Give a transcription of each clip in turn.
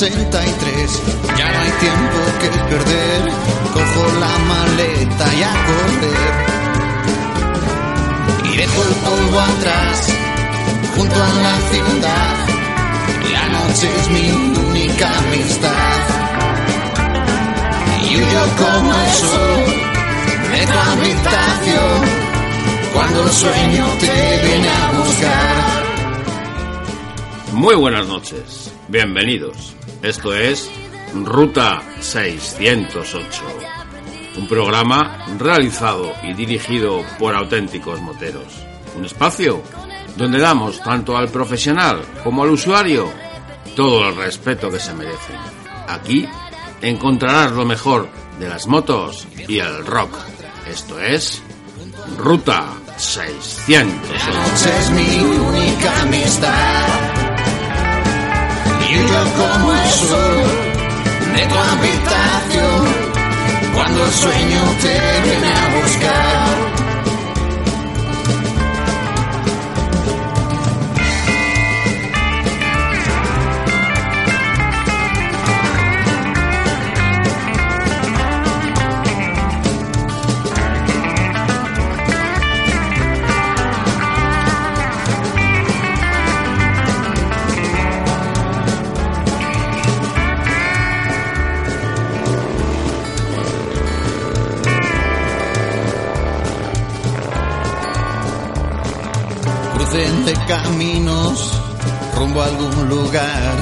63. Ya no hay tiempo que perder. Cojo la maleta y a correr. Y dejo el polvo atrás, junto a la ciudad. La noche es mi única amistad. Y huyo como el sol de tu habitación. Cuando el sueño te viene a buscar. Muy buenas noches, bienvenidos. Esto es Ruta 608, un programa realizado y dirigido por auténticos moteros. Un espacio donde damos tanto al profesional como al usuario todo el respeto que se merecen. Aquí encontrarás lo mejor de las motos y el rock. Esto es Ruta 600. noche es mi única amistad. Y yo como el sol de tu habitación cuando el sueño te viene a buscar. Caminos rumbo a algún lugar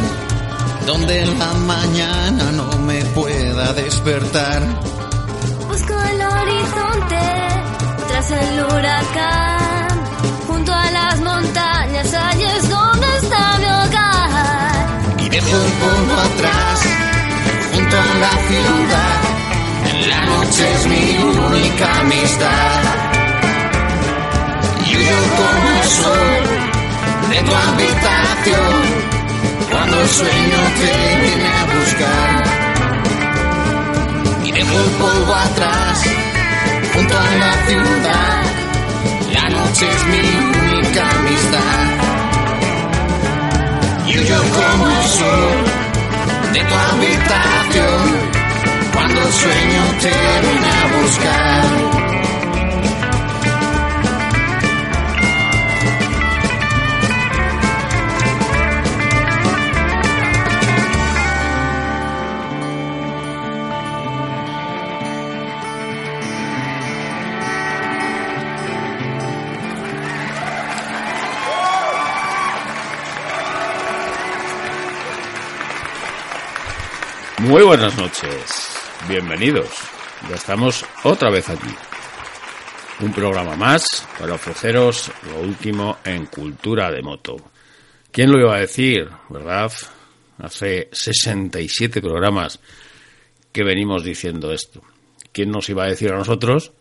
donde en la mañana no me pueda despertar. Busco el horizonte tras el huracán. Junto a las montañas, allí es donde está mi hogar. y dejo el polvo atrás junto a la ciudad. En la noche es mi única amistad. Y yo como el sol de tu habitación cuando el sueño te viene a buscar. Y dejo el polvo atrás junto a la ciudad. La noche es mi única amistad. Y yo como el sol de tu habitación cuando el sueño te viene a buscar. Muy buenas noches, bienvenidos. Ya estamos otra vez aquí. Un programa más para ofreceros lo último en cultura de moto. ¿Quién lo iba a decir, verdad? Hace 67 programas que venimos diciendo esto. ¿Quién nos iba a decir a nosotros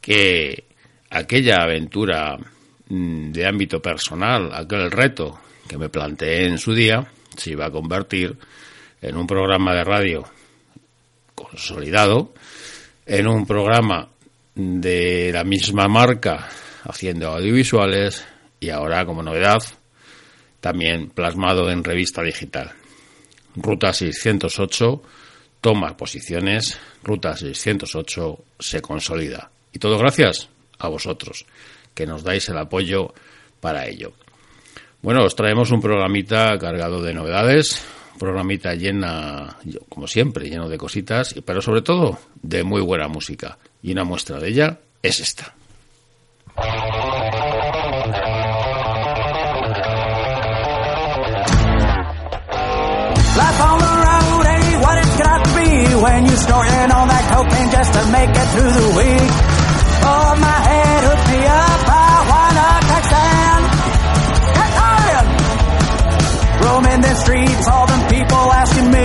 que aquella aventura mm, de ámbito personal, aquel reto que me planteé en su día, se iba a convertir en un programa de radio consolidado, en un programa de la misma marca haciendo audiovisuales y ahora como novedad también plasmado en revista digital. Ruta 608 toma posiciones, Ruta 608 se consolida. Y todo gracias a vosotros, que nos dais el apoyo para ello. Bueno, os traemos un programita cargado de novedades, programita llena, como siempre, lleno de cositas, pero sobre todo de muy buena música. Y una muestra de ella es esta. Life on the road ain't what it's got to be when you're snorting on that cocaine just to make it through the week. Oh, my head hooked me up, I wanna Texan. Texan! Roaming the streets, all them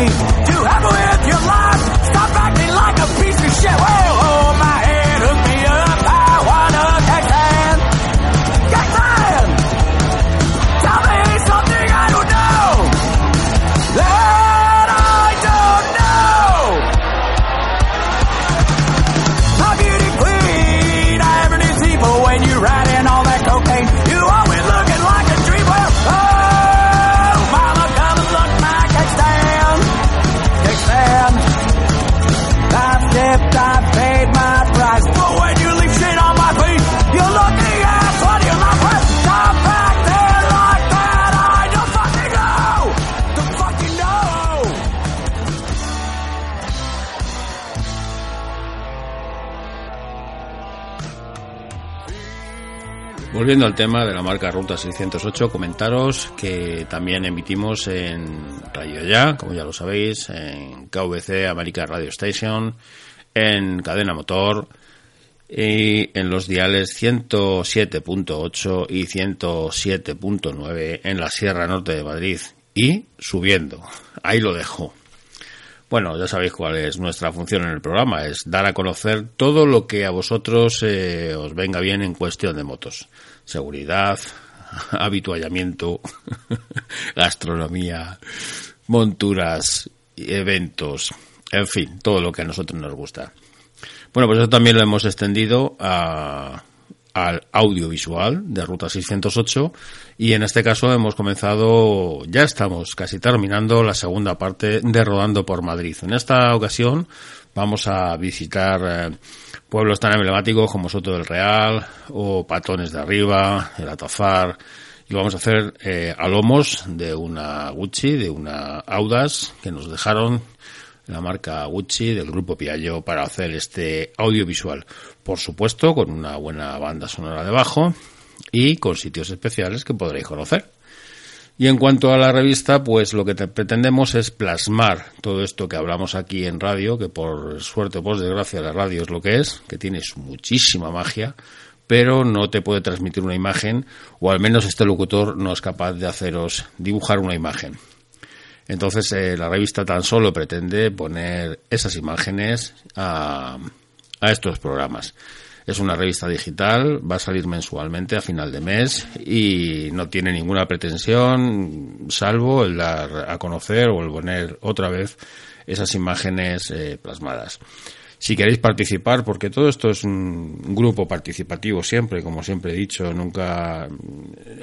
to have with your life. Stop acting like a piece of shit. Whoa, oh, Volviendo al tema de la marca Ruta 608, comentaros que también emitimos en Radio Ya, como ya lo sabéis, en KVC, América Radio Station, en Cadena Motor y en los diales 107.8 y 107.9 en la Sierra Norte de Madrid y subiendo. Ahí lo dejo. Bueno, ya sabéis cuál es nuestra función en el programa, es dar a conocer todo lo que a vosotros eh, os venga bien en cuestión de motos. Seguridad, habituallamiento, gastronomía, monturas, eventos, en fin, todo lo que a nosotros nos gusta. Bueno, pues eso también lo hemos extendido a, al audiovisual de Ruta 608 y en este caso hemos comenzado, ya estamos casi terminando la segunda parte de Rodando por Madrid. En esta ocasión vamos a visitar eh, pueblos tan emblemáticos como Soto del Real o Patones de Arriba, el Atafar y vamos a hacer eh, a lomos de una Gucci, de una Audas que nos dejaron la marca Gucci del grupo Piaggio para hacer este audiovisual. Por supuesto, con una buena banda sonora debajo y con sitios especiales que podréis conocer. Y en cuanto a la revista, pues lo que te pretendemos es plasmar todo esto que hablamos aquí en radio, que por suerte o por desgracia la radio es lo que es, que tiene muchísima magia, pero no te puede transmitir una imagen, o al menos este locutor no es capaz de haceros dibujar una imagen. Entonces eh, la revista tan solo pretende poner esas imágenes a, a, estos programas. Es una revista digital, va a salir mensualmente a final de mes y no tiene ninguna pretensión salvo el dar a conocer o el poner otra vez esas imágenes eh, plasmadas. Si queréis participar, porque todo esto es un grupo participativo siempre, como siempre he dicho, nunca,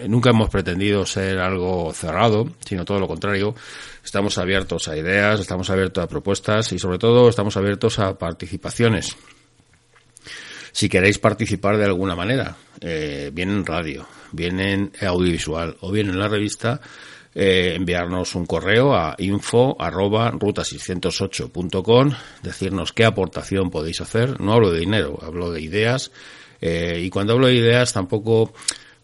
nunca hemos pretendido ser algo cerrado, sino todo lo contrario. Estamos abiertos a ideas, estamos abiertos a propuestas y sobre todo estamos abiertos a participaciones. Si queréis participar de alguna manera, eh, bien en radio, bien en audiovisual o bien en la revista, eh, enviarnos un correo a info arroba ruta608.com, decirnos qué aportación podéis hacer. No hablo de dinero, hablo de ideas. Eh, y cuando hablo de ideas tampoco,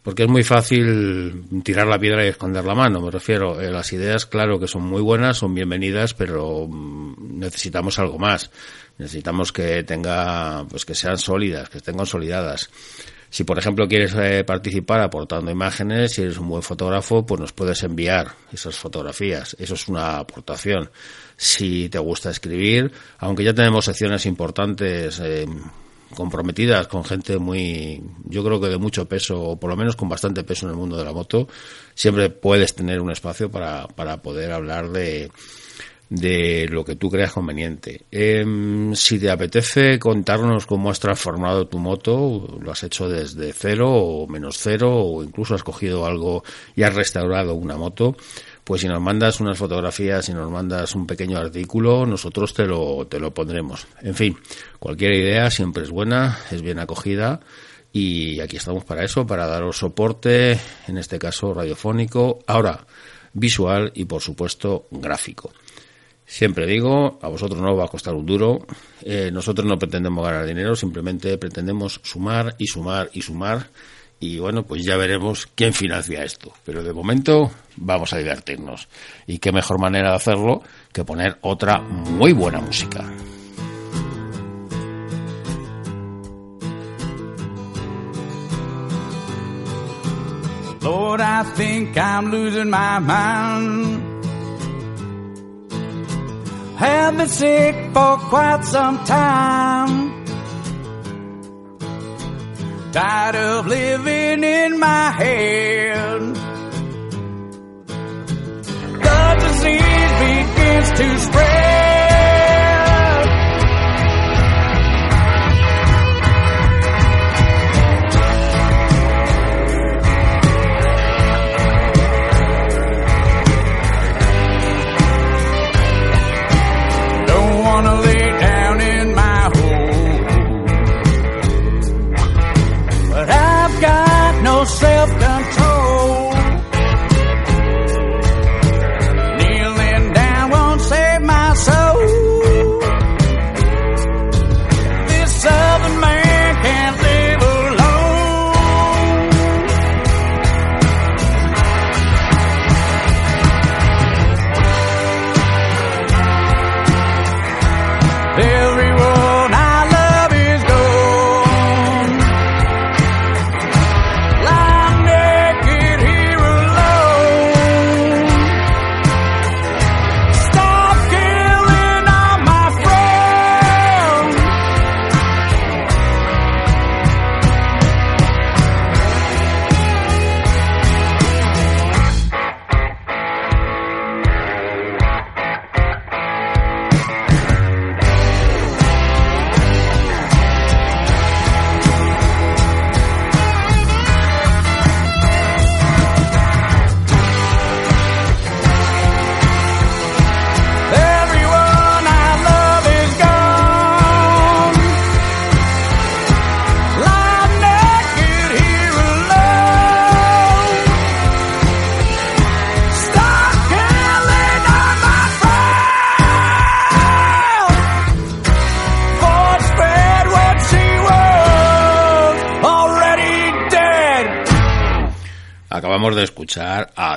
porque es muy fácil tirar la piedra y esconder la mano. Me refiero, eh, las ideas, claro que son muy buenas, son bienvenidas, pero mm, necesitamos algo más. Necesitamos que tenga, pues que sean sólidas, que estén consolidadas. Si, por ejemplo, quieres eh, participar aportando imágenes, si eres un buen fotógrafo, pues nos puedes enviar esas fotografías. Eso es una aportación. Si te gusta escribir, aunque ya tenemos secciones importantes eh, comprometidas con gente muy, yo creo que de mucho peso, o por lo menos con bastante peso en el mundo de la moto, siempre puedes tener un espacio para, para poder hablar de, de lo que tú creas conveniente. Eh, si te apetece contarnos cómo has transformado tu moto, lo has hecho desde cero o menos cero, o incluso has cogido algo y has restaurado una moto, pues si nos mandas unas fotografías, si nos mandas un pequeño artículo, nosotros te lo, te lo pondremos. En fin, cualquier idea siempre es buena, es bien acogida y aquí estamos para eso, para daros soporte, en este caso radiofónico, ahora visual y por supuesto gráfico. Siempre digo, a vosotros no os va a costar un duro, eh, nosotros no pretendemos ganar dinero, simplemente pretendemos sumar y sumar y sumar y bueno, pues ya veremos quién financia esto. Pero de momento vamos a divertirnos. Y qué mejor manera de hacerlo que poner otra muy buena música. Have been sick for quite some time. Tired of living in my head. The disease begins to spread.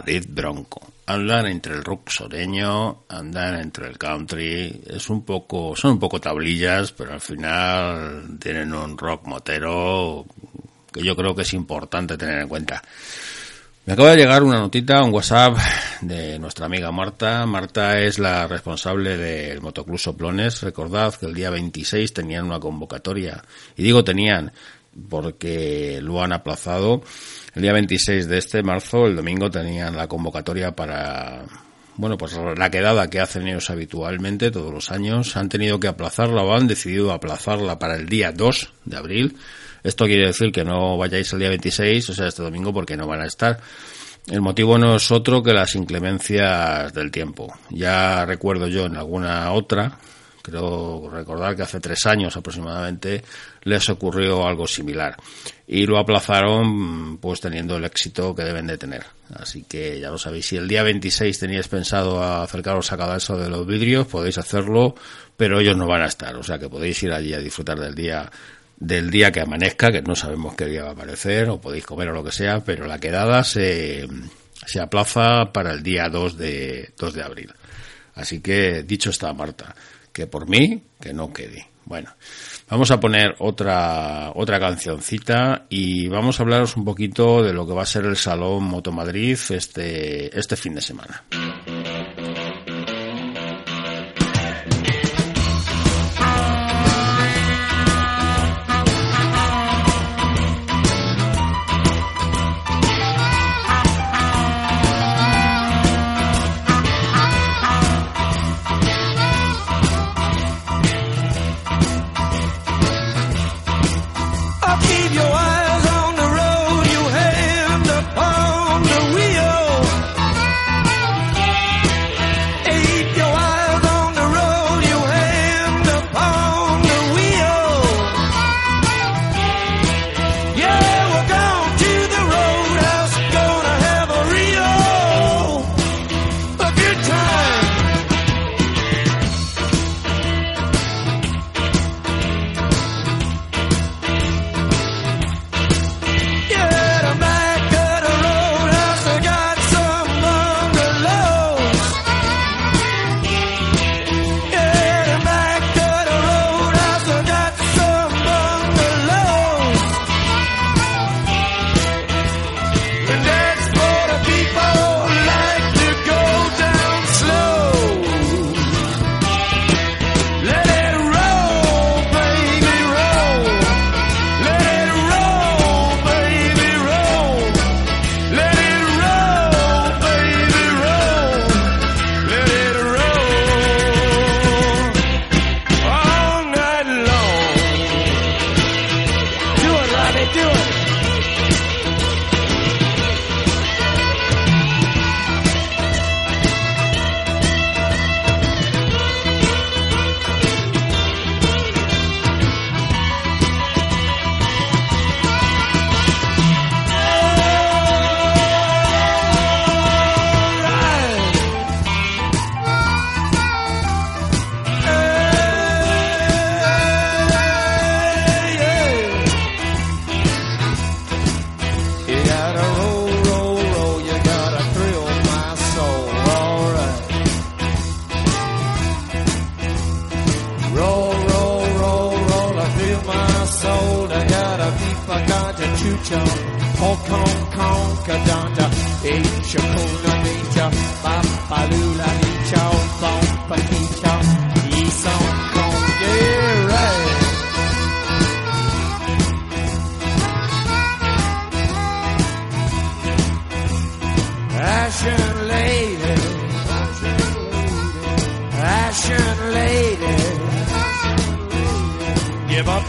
Dead Bronco. Andan entre el rock soreño, andan entre el country, es un poco, son un poco tablillas, pero al final tienen un rock motero que yo creo que es importante tener en cuenta. Me acaba de llegar una notita, un WhatsApp de nuestra amiga Marta. Marta es la responsable del Motoclub Soplones. Recordad que el día 26 tenían una convocatoria. Y digo tenían porque lo han aplazado. El día 26 de este marzo, el domingo, tenían la convocatoria para, bueno, pues la quedada que hacen ellos habitualmente todos los años. Han tenido que aplazarla o han decidido aplazarla para el día 2 de abril. Esto quiere decir que no vayáis el día 26, o sea, este domingo, porque no van a estar. El motivo no es otro que las inclemencias del tiempo. Ya recuerdo yo en alguna otra, creo recordar que hace tres años aproximadamente les ocurrió algo similar. Y lo aplazaron pues teniendo el éxito que deben de tener. Así que ya lo sabéis, si el día 26 teníais pensado acercaros a cada eso de los vidrios, podéis hacerlo, pero ellos no van a estar. O sea que podéis ir allí a disfrutar del día del día que amanezca, que no sabemos qué día va a aparecer, o podéis comer o lo que sea, pero la quedada se, se aplaza para el día 2 de, 2 de abril. Así que, dicho está, Marta, que por mí, que no quede. Bueno, vamos a poner otra, otra cancioncita y vamos a hablaros un poquito de lo que va a ser el Salón Moto Madrid este, este fin de semana.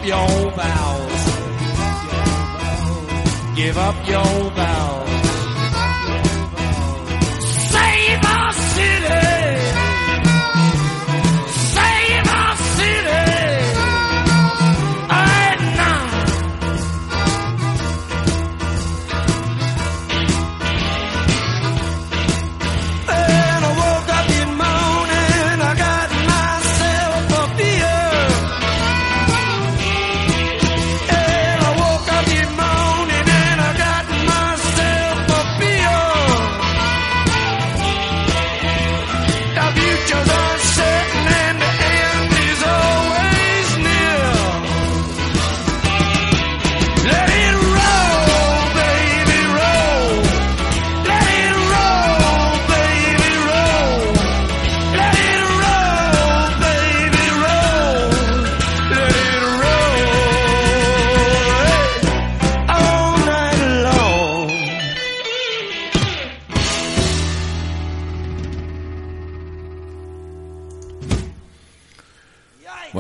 Your vows, give up your vows.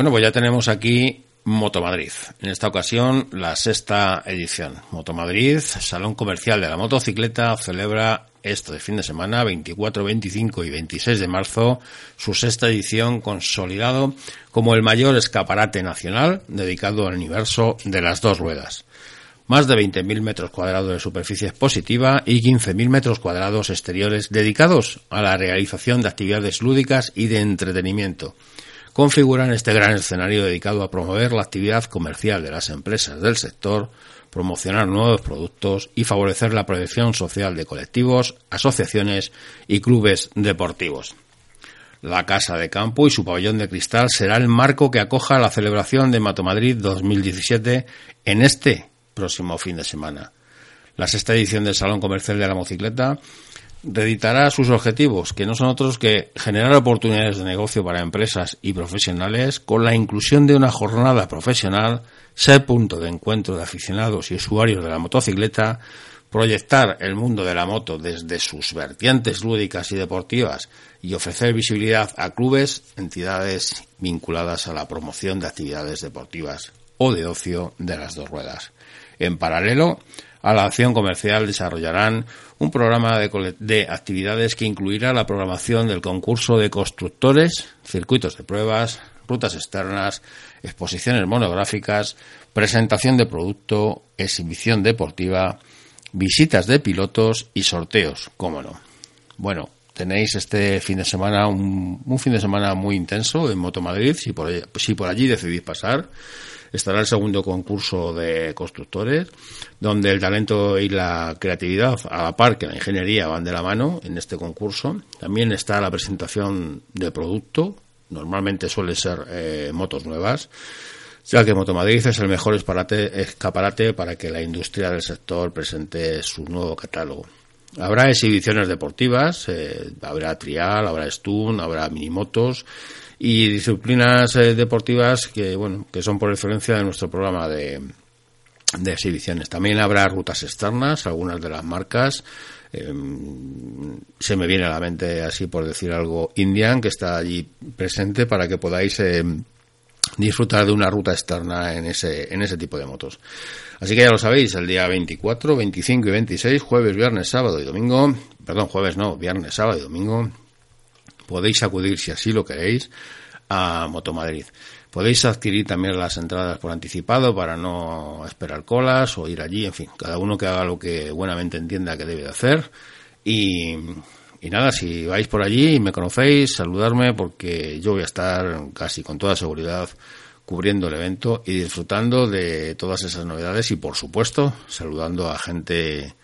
Bueno, pues ya tenemos aquí Motomadrid. En esta ocasión, la sexta edición. Motomadrid, Salón Comercial de la Motocicleta, celebra este fin de semana, 24, 25 y 26 de marzo, su sexta edición consolidado como el mayor escaparate nacional dedicado al universo de las dos ruedas. Más de 20.000 metros cuadrados de superficie expositiva y 15.000 metros cuadrados exteriores dedicados a la realización de actividades lúdicas y de entretenimiento configuran este gran escenario dedicado a promover la actividad comercial de las empresas del sector, promocionar nuevos productos y favorecer la proyección social de colectivos, asociaciones y clubes deportivos. La Casa de Campo y su pabellón de cristal será el marco que acoja la celebración de Matomadrid 2017 en este próximo fin de semana. La sexta edición del Salón Comercial de la Motocicleta reeditará sus objetivos, que no son otros que generar oportunidades de negocio para empresas y profesionales con la inclusión de una jornada profesional, ser punto de encuentro de aficionados y usuarios de la motocicleta, proyectar el mundo de la moto desde sus vertientes lúdicas y deportivas y ofrecer visibilidad a clubes, entidades vinculadas a la promoción de actividades deportivas o de ocio de las dos ruedas. En paralelo a la acción comercial desarrollarán un programa de, de actividades que incluirá la programación del concurso de constructores, circuitos de pruebas, rutas externas, exposiciones monográficas, presentación de producto, exhibición deportiva, visitas de pilotos y sorteos, cómo no. Bueno, tenéis este fin de semana un, un fin de semana muy intenso en Motomadrid, si por, si por allí decidís pasar. Estará el segundo concurso de constructores, donde el talento y la creatividad, a la par que la ingeniería, van de la mano en este concurso. También está la presentación de producto, normalmente suele ser eh, motos nuevas, ya que Motomadrid es el mejor escaparate, para que la industria del sector presente su nuevo catálogo. Habrá exhibiciones deportivas, eh, habrá trial, habrá stun, habrá minimotos y disciplinas eh, deportivas que bueno que son por excelencia de nuestro programa de, de exhibiciones. También habrá rutas externas, algunas de las marcas. eh, se me viene a la mente así por decir algo Indian que está allí presente para que podáis eh, disfrutar de una ruta externa en ese, en ese tipo de motos. Así que ya lo sabéis, el día 24, 25 y 26, jueves, viernes, sábado y domingo, perdón, jueves no, viernes, sábado y domingo, podéis acudir si así lo queréis a Motomadrid. Podéis adquirir también las entradas por anticipado para no esperar colas o ir allí, en fin, cada uno que haga lo que buenamente entienda que debe de hacer. Y, y nada, si vais por allí y me conocéis, saludarme porque yo voy a estar casi con toda seguridad cubriendo el evento y disfrutando de todas esas novedades y por supuesto saludando a gente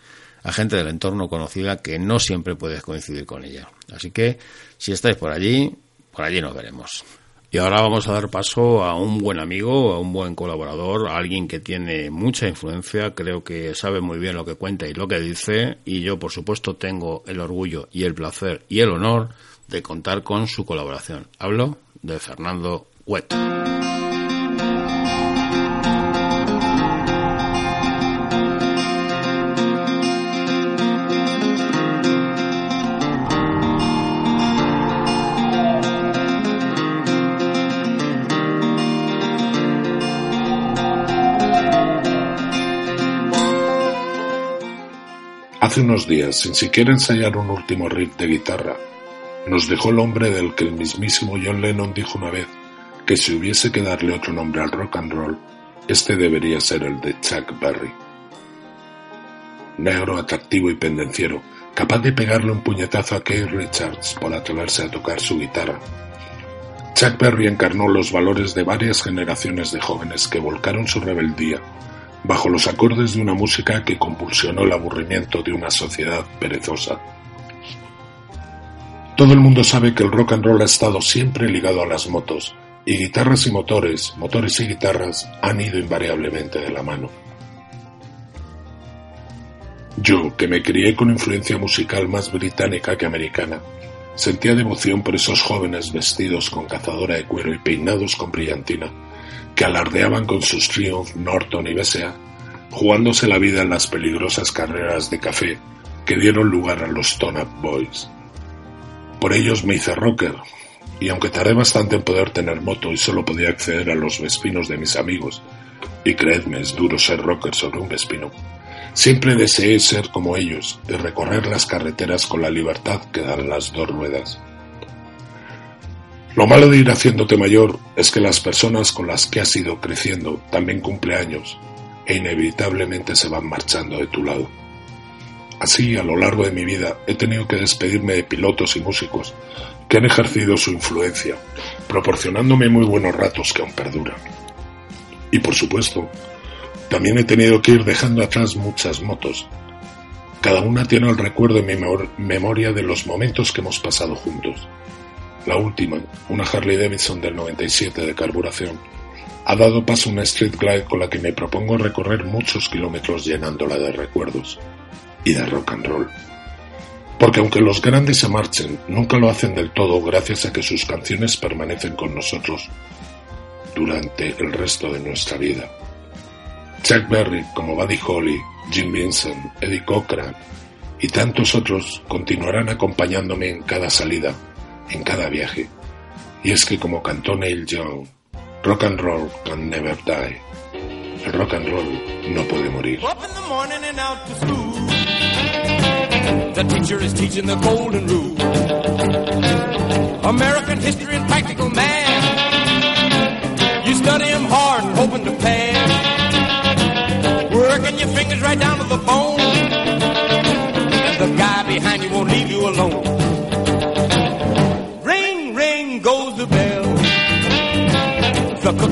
a gente del entorno conocida que no siempre puedes coincidir con ella. Así que si estáis por allí, por allí nos veremos. Y ahora vamos a dar paso a un buen amigo, a un buen colaborador, a alguien que tiene mucha influencia, creo que sabe muy bien lo que cuenta y lo que dice, y yo por supuesto tengo el orgullo y el placer y el honor de contar con su colaboración. Hablo de Fernando Huet. Hace unos días, sin siquiera ensayar un último riff de guitarra, nos dejó el hombre del que el mismísimo John Lennon dijo una vez que si hubiese que darle otro nombre al rock and roll, este debería ser el de Chuck Berry. Negro, atractivo y pendenciero, capaz de pegarle un puñetazo a Keith Richards por atreverse a tocar su guitarra. Chuck Berry encarnó los valores de varias generaciones de jóvenes que volcaron su rebeldía bajo los acordes de una música que compulsionó el aburrimiento de una sociedad perezosa. Todo el mundo sabe que el rock and roll ha estado siempre ligado a las motos, y guitarras y motores, motores y guitarras han ido invariablemente de la mano. Yo, que me crié con influencia musical más británica que americana, sentía devoción por esos jóvenes vestidos con cazadora de cuero y peinados con brillantina, que alardeaban con sus Triumph, Norton y BSA, jugándose la vida en las peligrosas carreras de café que dieron lugar a los Tone Up Boys. Por ellos me hice rocker, y aunque tardé bastante en poder tener moto y solo podía acceder a los vespinos de mis amigos, y creedme, es duro ser rocker sobre un vespino, siempre deseé ser como ellos y recorrer las carreteras con la libertad que dan las dos ruedas. Lo malo de ir haciéndote mayor es que las personas con las que has ido creciendo también cumpleaños e inevitablemente se van marchando de tu lado. Así, a lo largo de mi vida, he tenido que despedirme de pilotos y músicos que han ejercido su influencia, proporcionándome muy buenos ratos que aún perduran. Y por supuesto, también he tenido que ir dejando atrás muchas motos. Cada una tiene el recuerdo en mi memoria de los momentos que hemos pasado juntos la última, una Harley Davidson del 97 de carburación, ha dado paso a una Street Glide con la que me propongo recorrer muchos kilómetros llenándola de recuerdos y de rock and roll. Porque aunque los grandes se marchen, nunca lo hacen del todo gracias a que sus canciones permanecen con nosotros durante el resto de nuestra vida. Chuck Berry, como Buddy Holly, Jim Vincent, Eddie Cochran y tantos otros continuarán acompañándome en cada salida en cada viaje. Y es que como cantó Neil Young, rock and roll can never die. El rock and roll no puede morir. Up in the morning and out to school. The teacher is teaching the golden rule. American history and practical math. You study 'em hard and hoping to pass. Working your fingers right down to the bone. The guy behind you won't leave you alone.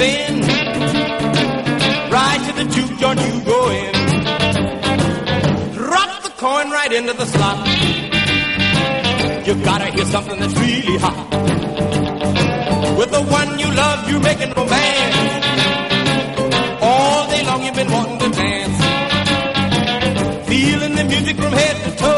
And round the bend. Right to the juke joint you go in. Drop the coin right into the slot. You gotta hear something that's really hot. With the one you love, you're making romance. All day long you've been wanting to dance. Feeling the music from head to toe.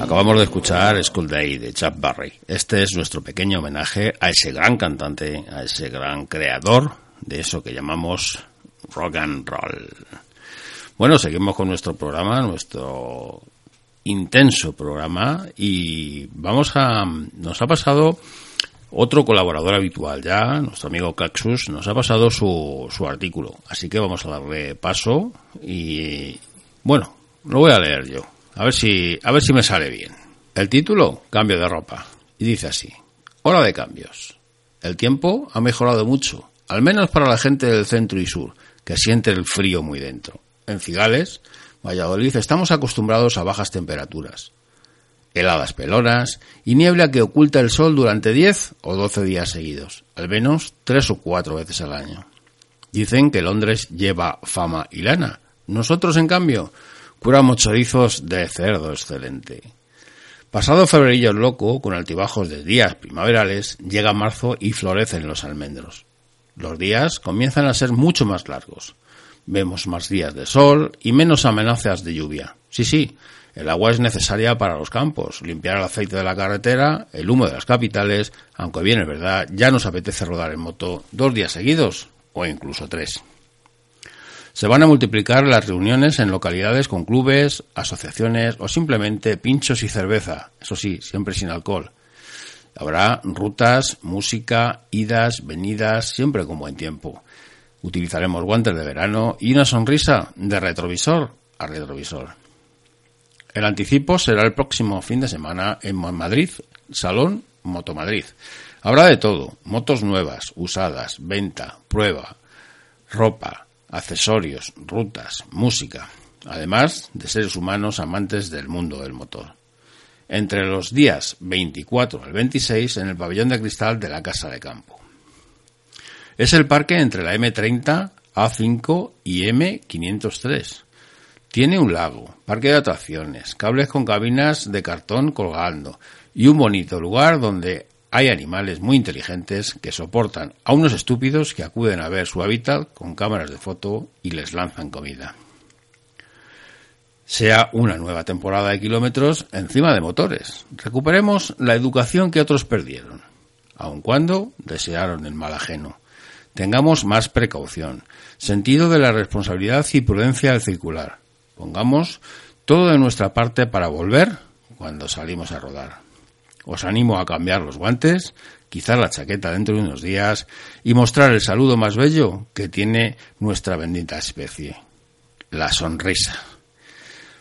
Acabamos de escuchar School Day de Chuck Berry. Este es nuestro pequeño homenaje a ese gran cantante, a ese gran creador de eso que llamamos rock and roll. Bueno, seguimos con nuestro programa, nuestro intenso programa y vamos a nos ha pasado otro colaborador habitual ya, nuestro amigo Caxus, nos ha pasado su, su artículo, así que vamos a darle paso y bueno, lo voy a leer yo, a ver si a ver si me sale bien. El título, Cambio de ropa, y dice así: Hora de cambios. El tiempo ha mejorado mucho, al menos para la gente del centro y sur, que siente el frío muy dentro. En Cigales, Valladolid, estamos acostumbrados a bajas temperaturas, heladas pelonas y niebla que oculta el sol durante 10 o 12 días seguidos, al menos tres o cuatro veces al año. Dicen que Londres lleva fama y lana. Nosotros, en cambio, curamos chorizos de cerdo excelente. Pasado febrerillo loco, con altibajos de días primaverales, llega marzo y florecen los almendros. Los días comienzan a ser mucho más largos. Vemos más días de sol y menos amenazas de lluvia. Sí, sí, el agua es necesaria para los campos, limpiar el aceite de la carretera, el humo de las capitales, aunque bien es verdad, ya nos apetece rodar en moto dos días seguidos o incluso tres. Se van a multiplicar las reuniones en localidades con clubes, asociaciones o simplemente pinchos y cerveza, eso sí, siempre sin alcohol. Habrá rutas, música, idas, venidas, siempre con buen tiempo. Utilizaremos guantes de verano y una sonrisa de retrovisor a retrovisor. El anticipo será el próximo fin de semana en Madrid, Salón Motomadrid. Habrá de todo, motos nuevas, usadas, venta, prueba, ropa, accesorios, rutas, música, además de seres humanos amantes del mundo del motor. Entre los días 24 al 26 en el pabellón de cristal de la Casa de Campo. Es el parque entre la M30, A5 y M503. Tiene un lago, parque de atracciones, cables con cabinas de cartón colgando y un bonito lugar donde hay animales muy inteligentes que soportan a unos estúpidos que acuden a ver su hábitat con cámaras de foto y les lanzan comida. Sea una nueva temporada de kilómetros encima de motores. Recuperemos la educación que otros perdieron, aun cuando desearon el mal ajeno. Tengamos más precaución, sentido de la responsabilidad y prudencia al circular. Pongamos todo de nuestra parte para volver cuando salimos a rodar. Os animo a cambiar los guantes, quizás la chaqueta dentro de unos días y mostrar el saludo más bello que tiene nuestra bendita especie, la sonrisa.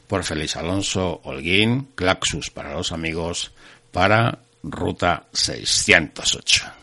Por Félix Alonso Holguín, Claxus para los amigos, para Ruta 608.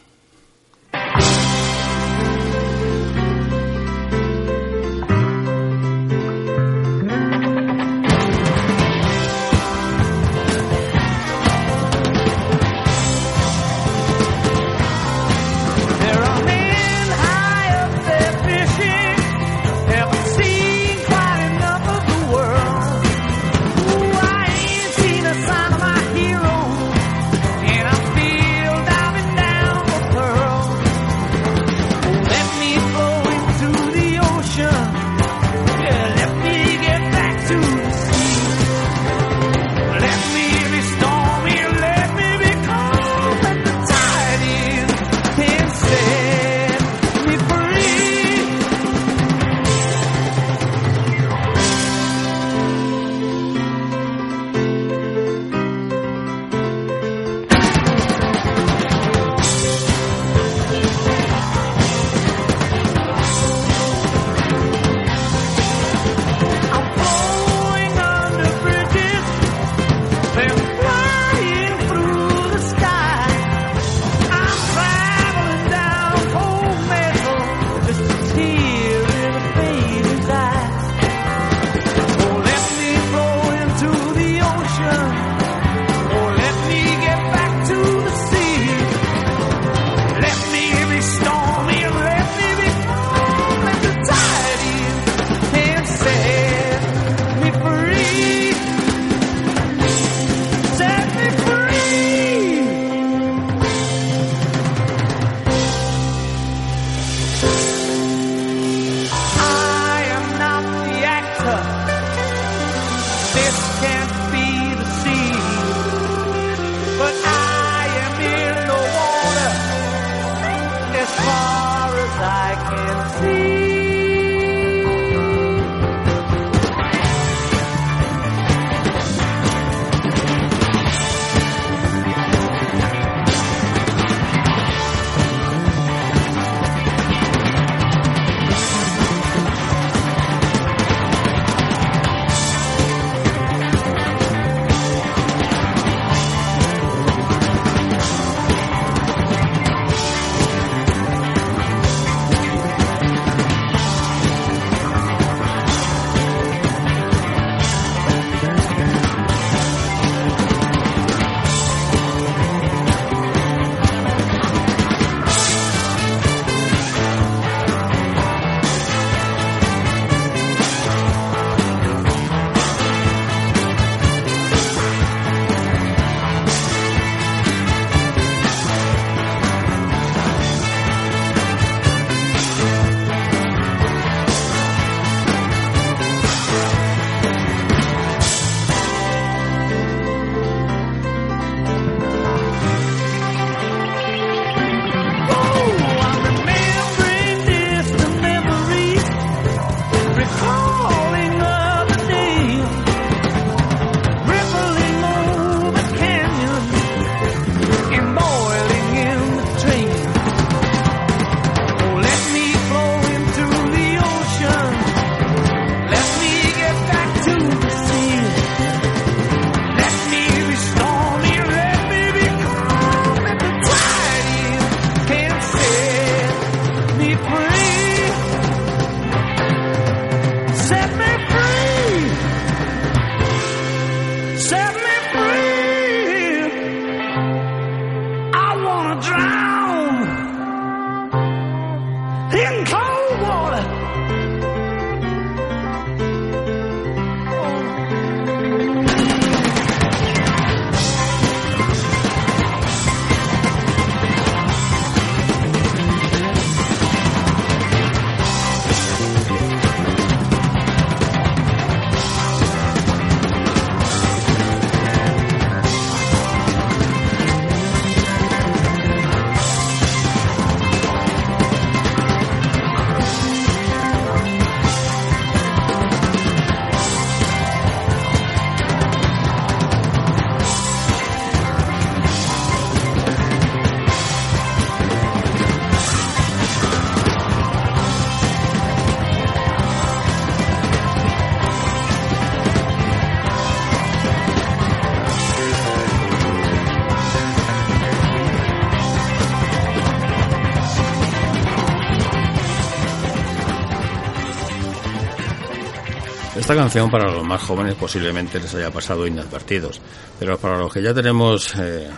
Para los más jóvenes posiblemente les haya pasado inadvertidos, pero para los que ya tenemos eh,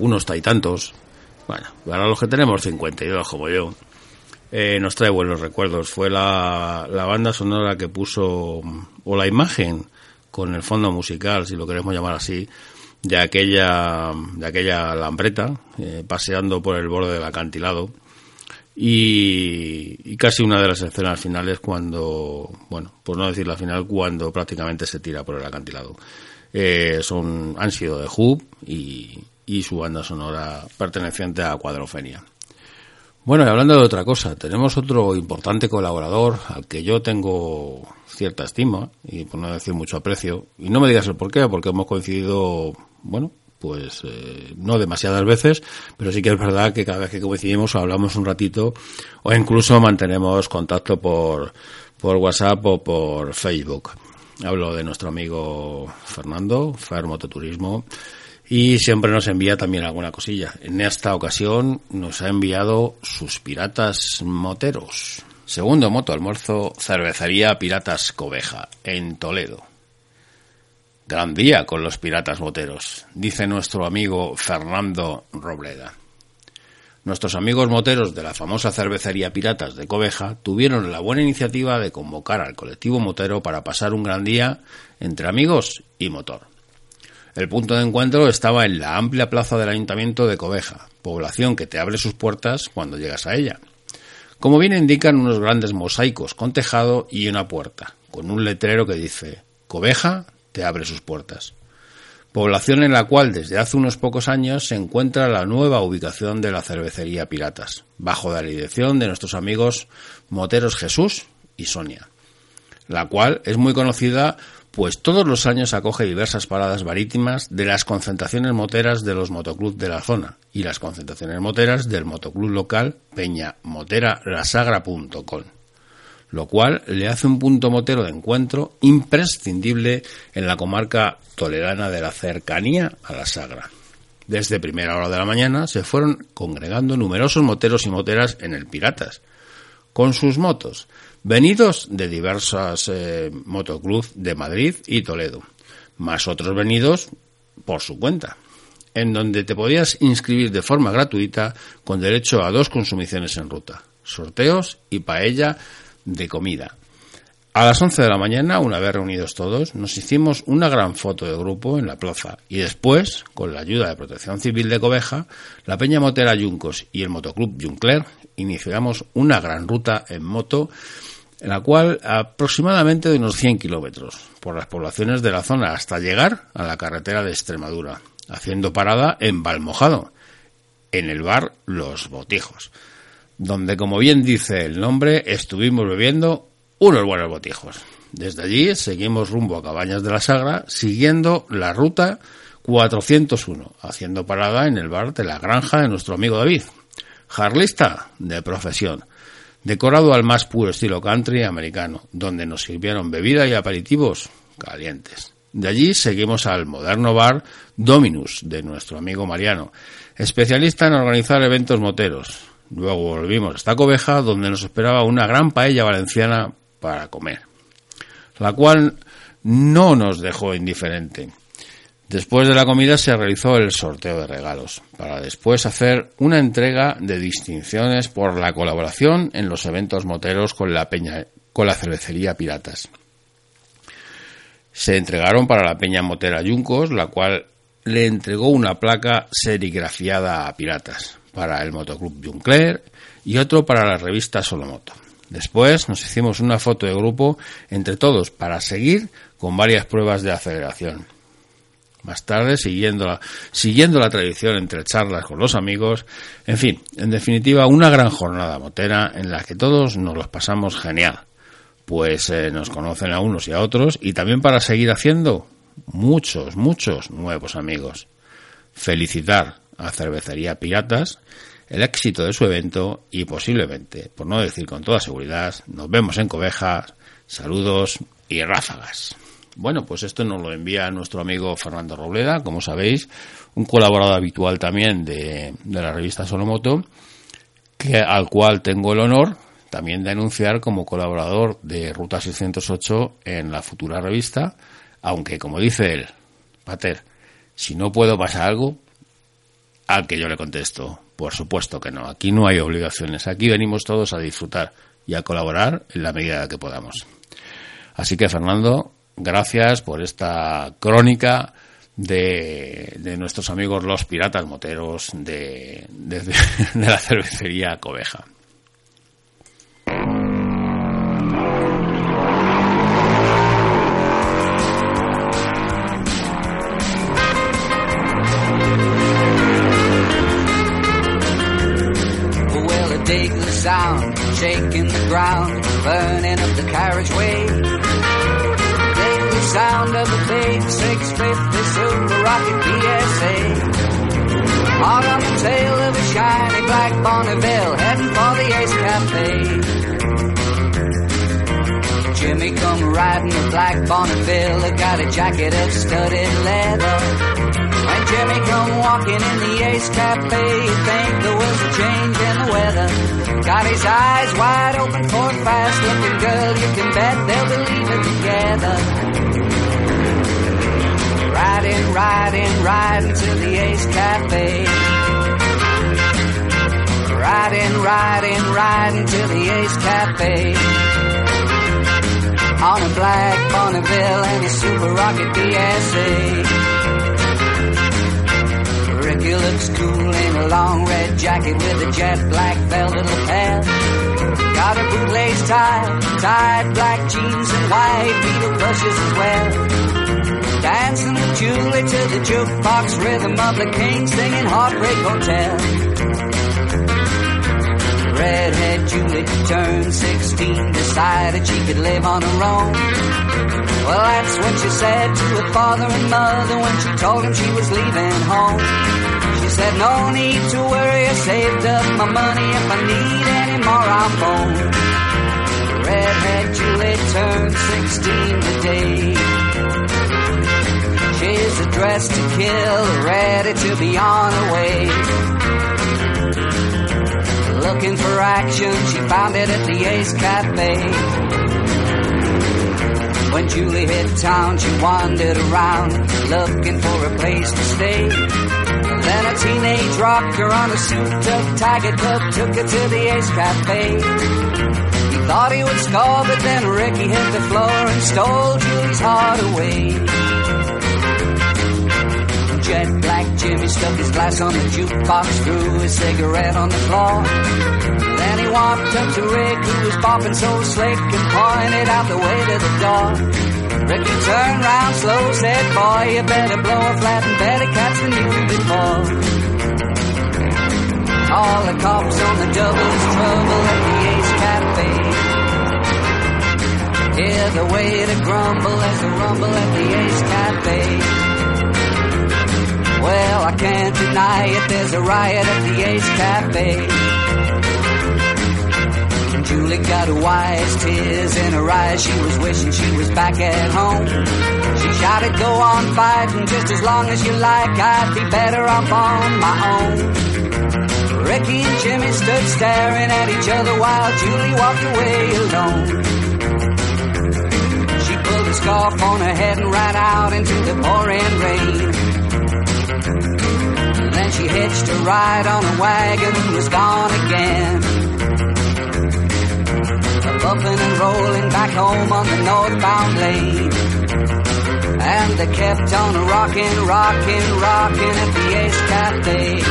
unos taitantos, bueno, para los que tenemos 52 como yo, eh, nos trae buenos recuerdos. Fue la, la banda sonora que puso, o la imagen con el fondo musical, si lo queremos llamar así, de aquella, de aquella lambreta, eh, paseando por el borde del acantilado. Y, casi una de las escenas finales cuando, bueno, por no decir la final, cuando prácticamente se tira por el acantilado. Eh, son, han sido de Hub y, y su banda sonora perteneciente a Cuadrofenia. Bueno, y hablando de otra cosa, tenemos otro importante colaborador al que yo tengo cierta estima y por no decir mucho aprecio. Y no me digas el por qué, porque hemos coincidido, bueno, pues eh, no demasiadas veces, pero sí que es verdad que cada vez que coincidimos hablamos un ratito o incluso mantenemos contacto por, por WhatsApp o por Facebook. Hablo de nuestro amigo Fernando, Fer Mototurismo, y siempre nos envía también alguna cosilla. En esta ocasión nos ha enviado sus piratas moteros. Segundo moto almuerzo, cervecería Piratas Coveja, en Toledo. Gran día con los piratas moteros, dice nuestro amigo Fernando Robleda. Nuestros amigos moteros de la famosa cervecería Piratas de Coveja tuvieron la buena iniciativa de convocar al colectivo motero para pasar un gran día entre amigos y motor. El punto de encuentro estaba en la amplia plaza del Ayuntamiento de Coveja, población que te abre sus puertas cuando llegas a ella. Como bien indican unos grandes mosaicos con tejado y una puerta, con un letrero que dice Coveja te abre sus puertas. Población en la cual desde hace unos pocos años se encuentra la nueva ubicación de la cervecería Piratas, bajo la dirección de nuestros amigos moteros Jesús y Sonia, la cual es muy conocida pues todos los años acoge diversas paradas marítimas de las concentraciones moteras de los motoclubs de la zona y las concentraciones moteras del motoclub local Peña Motera lo cual le hace un punto motero de encuentro imprescindible en la comarca toledana de la cercanía a la Sagra. Desde primera hora de la mañana se fueron congregando numerosos moteros y moteras en el Piratas, con sus motos, venidos de diversas eh, motoclubs de Madrid y Toledo, más otros venidos por su cuenta, en donde te podías inscribir de forma gratuita con derecho a dos consumiciones en ruta, sorteos y paella de comida. A las 11 de la mañana, una vez reunidos todos, nos hicimos una gran foto de grupo en la plaza y después, con la ayuda de Protección Civil de Coveja, la Peña Motera Yuncos y el Motoclub Juncler iniciamos una gran ruta en moto en la cual aproximadamente de unos 100 kilómetros por las poblaciones de la zona hasta llegar a la carretera de Extremadura, haciendo parada en Valmojado, en el bar Los Botijos, donde, como bien dice el nombre, estuvimos bebiendo unos buenos botijos. Desde allí seguimos rumbo a Cabañas de la Sagra, siguiendo la ruta 401, haciendo parada en el bar de la granja de nuestro amigo David, jarlista de profesión decorado al más puro estilo country americano, donde nos sirvieron bebida y aperitivos calientes. De allí seguimos al moderno bar Dominus de nuestro amigo Mariano, especialista en organizar eventos moteros. Luego volvimos hasta Coveja, donde nos esperaba una gran paella valenciana para comer, la cual no nos dejó indiferente. Después de la comida se realizó el sorteo de regalos, para después hacer una entrega de distinciones por la colaboración en los eventos moteros con la peña, con la cervecería Piratas. Se entregaron para la peña motera Yuncos, la cual le entregó una placa serigrafiada a Piratas, para el motoclub Juncler y otro para la revista Solomoto. Después nos hicimos una foto de grupo entre todos para seguir con varias pruebas de aceleración. Más tarde, siguiendo la, siguiendo la tradición entre charlas con los amigos, en fin, en definitiva, una gran jornada motera en la que todos nos los pasamos genial, pues eh, nos conocen a unos y a otros y también para seguir haciendo muchos, muchos nuevos amigos. Felicitar a Cervecería Piratas el éxito de su evento y posiblemente, por no decir con toda seguridad, nos vemos en Covejas, saludos y ráfagas. Bueno, pues esto nos lo envía nuestro amigo Fernando Robleda, como sabéis, un colaborador habitual también de, la revista Solomoto, que, al cual tengo el honor también de anunciar como colaborador de Ruta 608 en la futura revista, aunque como dice él, Pater, si no puedo pasar algo, al que yo le contesto, por supuesto que no, aquí no hay obligaciones, aquí venimos todos a disfrutar y a colaborar en la medida que podamos. Así que Fernando, gracias por esta crónica de, de nuestros amigos los piratas moteros de, de, la cervecería Coveja. I the sound, shaking the ground, burning up the carriageway. Dig the sound of a big 650 Super Rocket PSA. Hot on the tail of a shiny black Bonneville, heading for the Ace Cafe. Jimmy come riding a black Bonneville, got a jacket of studded leather. When Jimmy come walking in the Ace Cafe, think there was a change in the weather. Got his eyes wide open for a fast looking girl, you can bet they'll be leaving together. Riding, riding, riding to the Ace Cafe. Riding, riding, riding to the Ace Cafe. On a black Bonneville and a Super Rocket DSA. Ricky looks cool in a long red jacket with a jet black velvet lapel. Got a bootlace tie, tied black jeans and white beetle brushes as well. Dancing with Julie to the jukebox rhythm of the king singing Heartbreak Hotel. Redhead Julie turned 16, decided she could live on her own. Well, that's what she said to her father and mother when she told him she was leaving home. Said, no need to worry, I saved up my money. If I need any more, I'll phone. Redhead Julie turned 16 today. She's a to kill, ready to be on her way. Looking for action, she found it at the Ace Cafe. When Julie hit town, she wandered around, looking for a place to stay. Then a teenage rocker on a souped-up tiger cub took her to the Ace Cafe. He thought he would score, but then Ricky hit the floor and stole Julie's heart away. Jet black Jimmy stuck his glass on the jukebox, threw his cigarette on the floor. Then he walked up to Rick, who was bopping so slick, and pointed out the way to the door. Ricky turned round slow, said, boy, you better blow a flat and better catch than you before. All the cops on the doubles trouble at the Ace Cafe. Hear the waiter grumble as the rumble at the Ace Cafe. Well, I can't deny it, there's a riot at the Ace Cafe. Julie got wise tears in her eyes, she was wishing she was back at home. She shouted, go on fighting just as long as you like, I'd be better off on my own. Ricky and Jimmy stood staring at each other while Julie walked away alone. She pulled a scarf on her head and ran out into the pouring rain. Then she hitched a ride on a wagon and was gone again. Bumping and rolling back home on the northbound lane. And they kept on rocking, rocking, rocking at the Ace Cafe.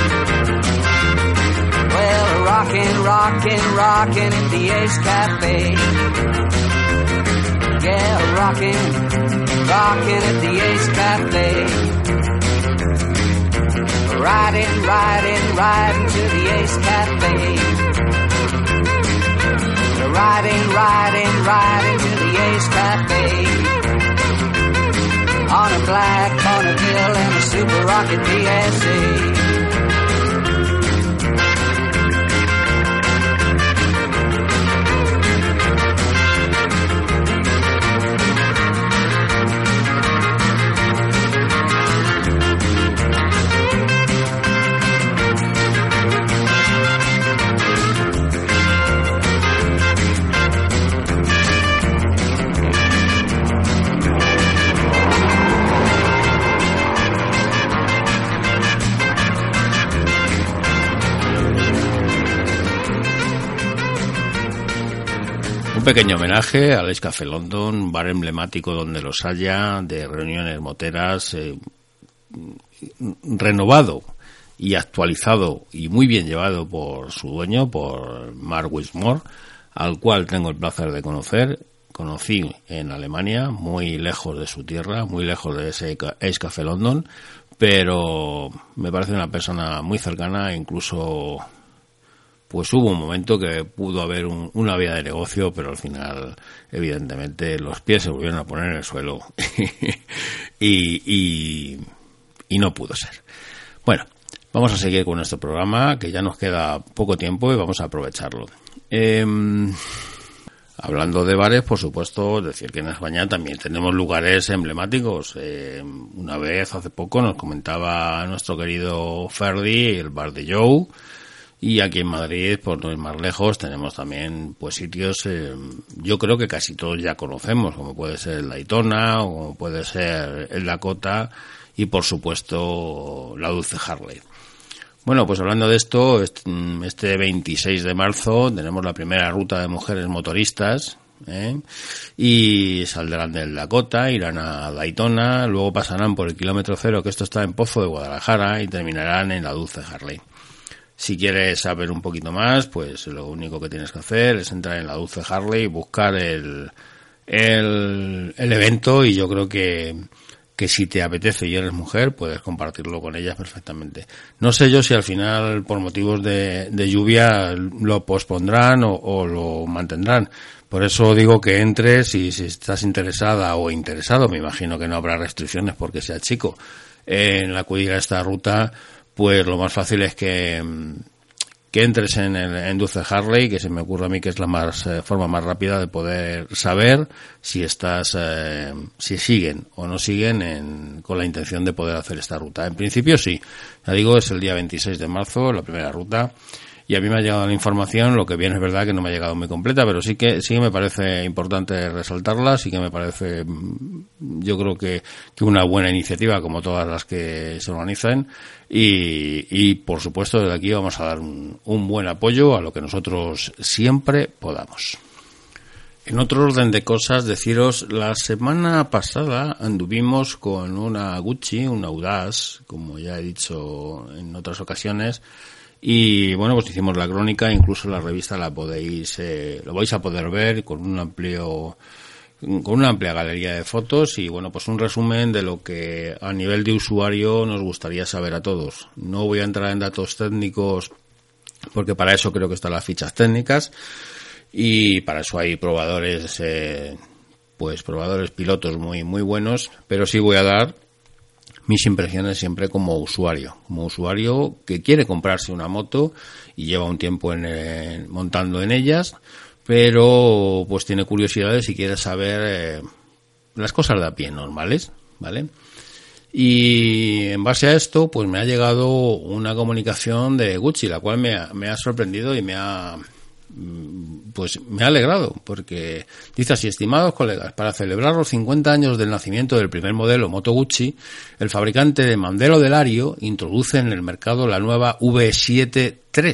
Well, rocking, rocking, rocking at the Ace Cafe. Yeah, rocking, rocking at the Ace Cafe. Riding, riding, riding to the Ace Cafe. Riding, riding, riding to the Ace Cafe. On a black Bonneville and a Super Rocket PSA. Pequeño homenaje al Ace Café London, bar emblemático donde los haya, de reuniones moteras, eh, renovado y actualizado y muy bien llevado por su dueño, por Mark Wismore, al cual tengo el placer de conocer. Conocí en Alemania, muy lejos de su tierra, muy lejos de ese Ace Café London, pero me parece una persona muy cercana, incluso pues hubo un momento que pudo haber una vía de negocio, pero al final, evidentemente, los pies se volvieron a poner en el suelo y, y, no pudo ser. Bueno, vamos a seguir con nuestro programa, que ya nos queda poco tiempo y vamos a aprovecharlo. Em, hablando de bares, por supuesto, decir que en España también tenemos lugares emblemáticos. Em, una vez, hace poco, nos comentaba nuestro querido Ferdi, el bar de Joe, y aquí en Madrid, por no ir más lejos, tenemos también pues sitios, eh, yo creo que casi todos ya conocemos, como puede ser el Daytona, o como puede ser el Dakota, y por supuesto la Dulce Harley. Bueno, pues hablando de esto, este 26 de marzo tenemos la primera ruta de mujeres motoristas, ¿eh? y saldrán del Dakota, irán a Daytona, luego pasarán por el kilómetro cero, que esto está en Pozo de Guadalajara, y terminarán en la Dulce Harley. Si quieres saber un poquito más, pues lo único que tienes que hacer es entrar en la Dulce Harley y buscar el, el, evento y yo creo que, que si te apetece y eres mujer, puedes compartirlo con ellas perfectamente. No sé yo si al final, por motivos de, lluvia, lo pospondrán o, lo mantendrán. Por eso digo que entres y si estás interesada o interesado, me imagino que no habrá restricciones porque sea chico, en acudir a esta ruta, pues lo más fácil es que, que entres en el en Dulce Harley, que se me ocurre a mí que es la más eh, forma más rápida de poder saber si estás, eh, si siguen o no siguen en, con la intención de poder hacer esta ruta. En principio sí, ya digo, es el día 26 de marzo, la primera ruta y a mí me ha llegado la información, lo que bien es verdad que no me ha llegado muy completa, pero sí que sí me parece importante resaltarla, sí que me parece, mm, yo creo que, una buena iniciativa como todas las que se organizan y, y por supuesto desde aquí vamos a dar un, un buen apoyo a lo que nosotros siempre podamos. En otro orden de cosas, deciros, la semana pasada anduvimos con una Gucci, una Audaz, como ya he dicho en otras ocasiones, y bueno, pues hicimos la crónica, incluso la revista la podéis, eh, lo vais a poder ver con un amplio, con una amplia galería de fotos y bueno, pues un resumen de lo que a nivel de usuario nos gustaría saber a todos. No voy a entrar en datos técnicos porque para eso creo que están las fichas técnicas y para eso hay probadores, eh, pues probadores pilotos muy, muy buenos, pero sí voy a dar mis impresiones siempre como usuario, como usuario que quiere comprarse una moto y lleva un tiempo en, montando en ellas, pero pues tiene curiosidades y quiere saber eh, las cosas de a pie normales, ¿vale? Y en base a esto, pues me ha llegado una comunicación de Gucci, la cual me me ha sorprendido y me ha, pues me ha alegrado, porque dice así, estimados colegas, para celebrar los 50 años del nacimiento del primer modelo Moto Gucci, el fabricante de Mandelo Delario introduce en el mercado la nueva V7 III.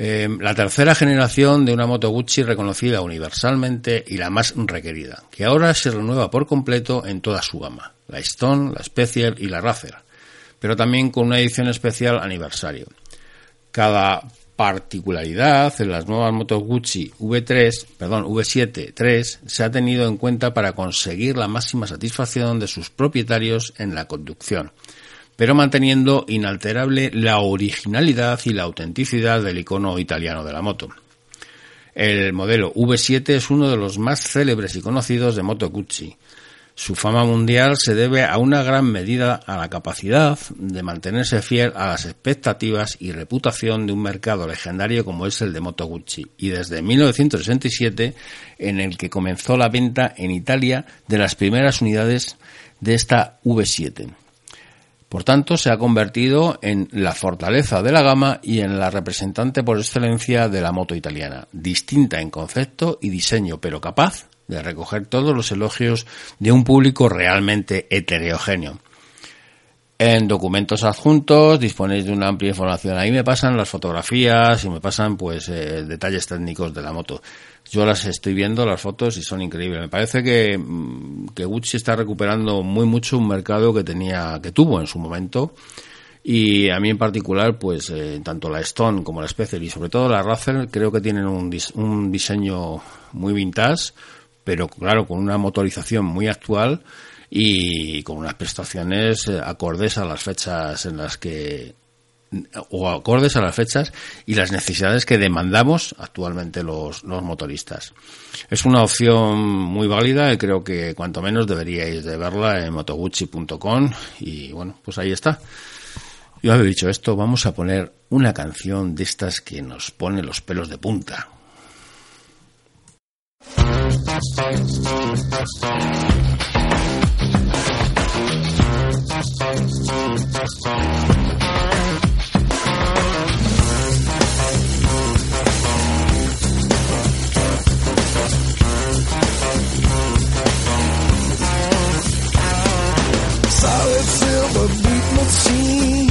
Em, la tercera generación de una Moto Gucci reconocida universalmente y la más requerida, que ahora se renueva por completo en toda su gama, la Stone, la Special y la Racer, pero también con una edición especial aniversario. Cada particularidad en las nuevas motos Gucci V3, perdón, V7 3 se ha tenido en cuenta para conseguir la máxima satisfacción de sus propietarios en la conducción, pero manteniendo inalterable la originalidad y la autenticidad del icono italiano de la moto. El modelo V7 es uno de los más célebres y conocidos de Moto Gucci, su fama mundial se debe a una gran medida a la capacidad de mantenerse fiel a las expectativas y reputación de un mercado legendario como es el de Moto Gucci y desde 1967 en el que comenzó la venta en Italia de las primeras unidades de esta V7. Por tanto, se ha convertido en la fortaleza de la gama y en la representante por excelencia de la moto italiana, distinta en concepto y diseño, pero capaz de recoger todos los elogios de un público realmente heterogéneo. En documentos adjuntos disponéis de una amplia información. Ahí me pasan las fotografías y me pasan pues eh, detalles técnicos de la moto. Yo las estoy viendo, las fotos, y son increíbles. Me parece que, mm, que Gucci está recuperando muy mucho un mercado que tenía, que tuvo en su momento. Y a mí en particular, pues eh, tanto la Stone como la Special y sobre todo la Razer creo que tienen un, un diseño muy vintage, pero claro, con una motorización muy actual y con unas prestaciones eh, acordes a las fechas en las que o acordes a las fechas y las necesidades que demandamos actualmente los, los motoristas. Es una opción muy válida y creo que cuanto menos deberíais de verla en motogucci.com y bueno, pues ahí está. Yo había dicho esto, vamos a poner una canción de estas que nos pone los pelos de punta. Solid silver beat machine.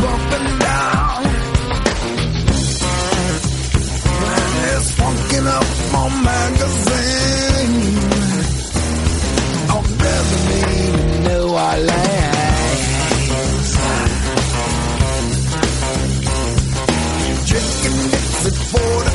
Bumping up on magazine. Oh, doesn't mean New Orleans. Drinking Dixie 40.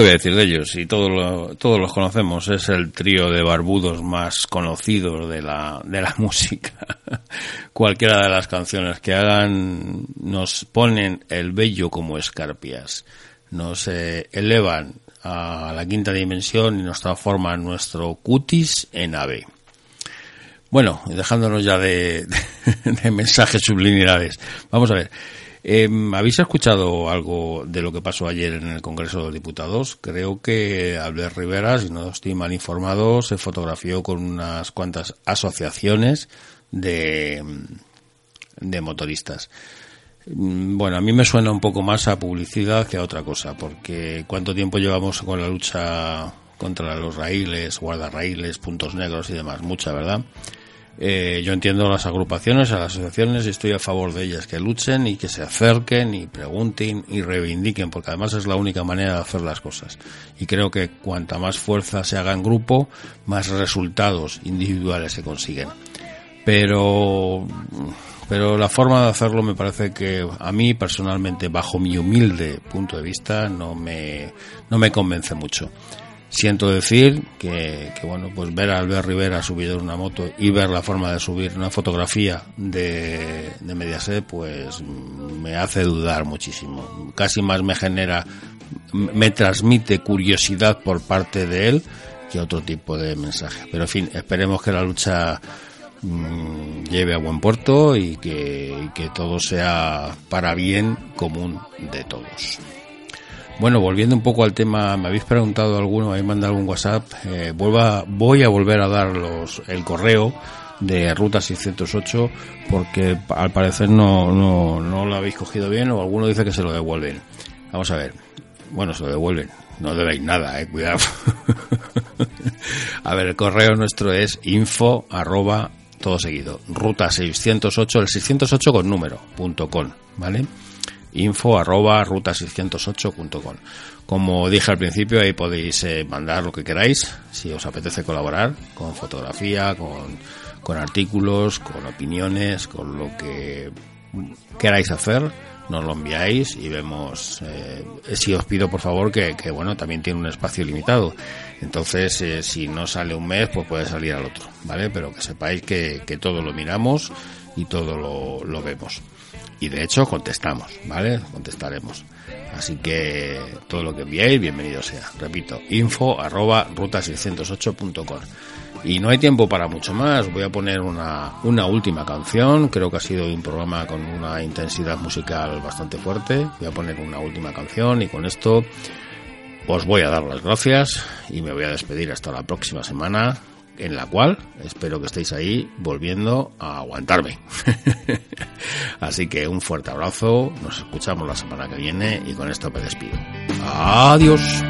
¿Qué voy a decir de ellos? Y todos, lo- todos los conocemos. Es el trío de barbudos más conocidos de la, de la música. Cualquiera de las canciones que hagan nos ponen el bello como escarpias. nos eh, elevan a la quinta dimensión y nos transforman nuestro cutis en ave. Bueno, dejándonos ya de, de mensajes subliminales, vamos a ver. Eh, ¿Habéis escuchado algo de lo que pasó ayer en el Congreso de los Diputados? Creo que Albert Rivera, si no estoy mal informado, se fotografió con unas cuantas asociaciones de, de motoristas. Mm, Bueno, a mí me suena un poco más a publicidad que a otra cosa, porque cuánto tiempo llevamos con la lucha contra los raíles, guardarraíles, puntos negros y demás, mucha, ¿verdad? Eh, yo entiendo las agrupaciones, a las asociaciones y estoy a favor de ellas, que luchen y que se acerquen y pregunten y reivindiquen, porque además es la única manera de hacer las cosas. Y creo que cuanta más fuerza se haga en grupo, más resultados individuales se consiguen. Pero, pero la forma de hacerlo me parece que a mí personalmente, bajo mi humilde punto de vista, no me, no me convence mucho. Siento decir que, que, bueno, pues ver a Albert Rivera subido en una moto y ver la forma de subir una fotografía de, de Mediaset, pues me hace dudar muchísimo. Casi más me genera, me transmite curiosidad por parte de él que otro tipo de mensaje. Pero en fin, esperemos que la lucha mm, lleve a buen puerto y que, y que todo sea para bien común de todos. Bueno, volviendo un poco al tema, me habéis preguntado alguno, me habéis mandado algún WhatsApp, eh, vuelva, voy a volver a dar los, el correo de Ruta 608 porque al parecer no, no, no lo habéis cogido bien o alguno dice que se lo devuelven. Vamos a ver. Bueno, se lo devuelven. No debéis nada, eh, cuidado. a ver, el correo nuestro es info arroba todo seguido. Ruta 608, el 608 con número, punto com, ¿vale? Info arroba ruta608.com. Como dije al principio, ahí podéis eh, mandar lo que queráis, si os apetece colaborar, con fotografía, con, con artículos, con opiniones, con lo que queráis hacer, nos lo enviáis y vemos. Eh, si os pido por favor que, que, bueno, también tiene un espacio limitado. Entonces, eh, si no sale un mes, pues puede salir al otro, ¿vale? Pero que sepáis que, que todo lo miramos y todo lo, lo vemos y de hecho contestamos, ¿vale? Contestaremos. Así que todo lo que enviéis, bienvenido sea. Repito, info arroba ruta608.com. Y no hay tiempo para mucho más. Voy a poner una, una última canción. Creo que ha sido un programa con una intensidad musical bastante fuerte. Voy a poner una última canción y con esto os voy a dar las gracias y me voy a despedir hasta la próxima semana en la cual espero que estéis ahí volviendo a aguantarme. Así que un fuerte abrazo, nos escuchamos la semana que viene y con esto me despido. Adiós.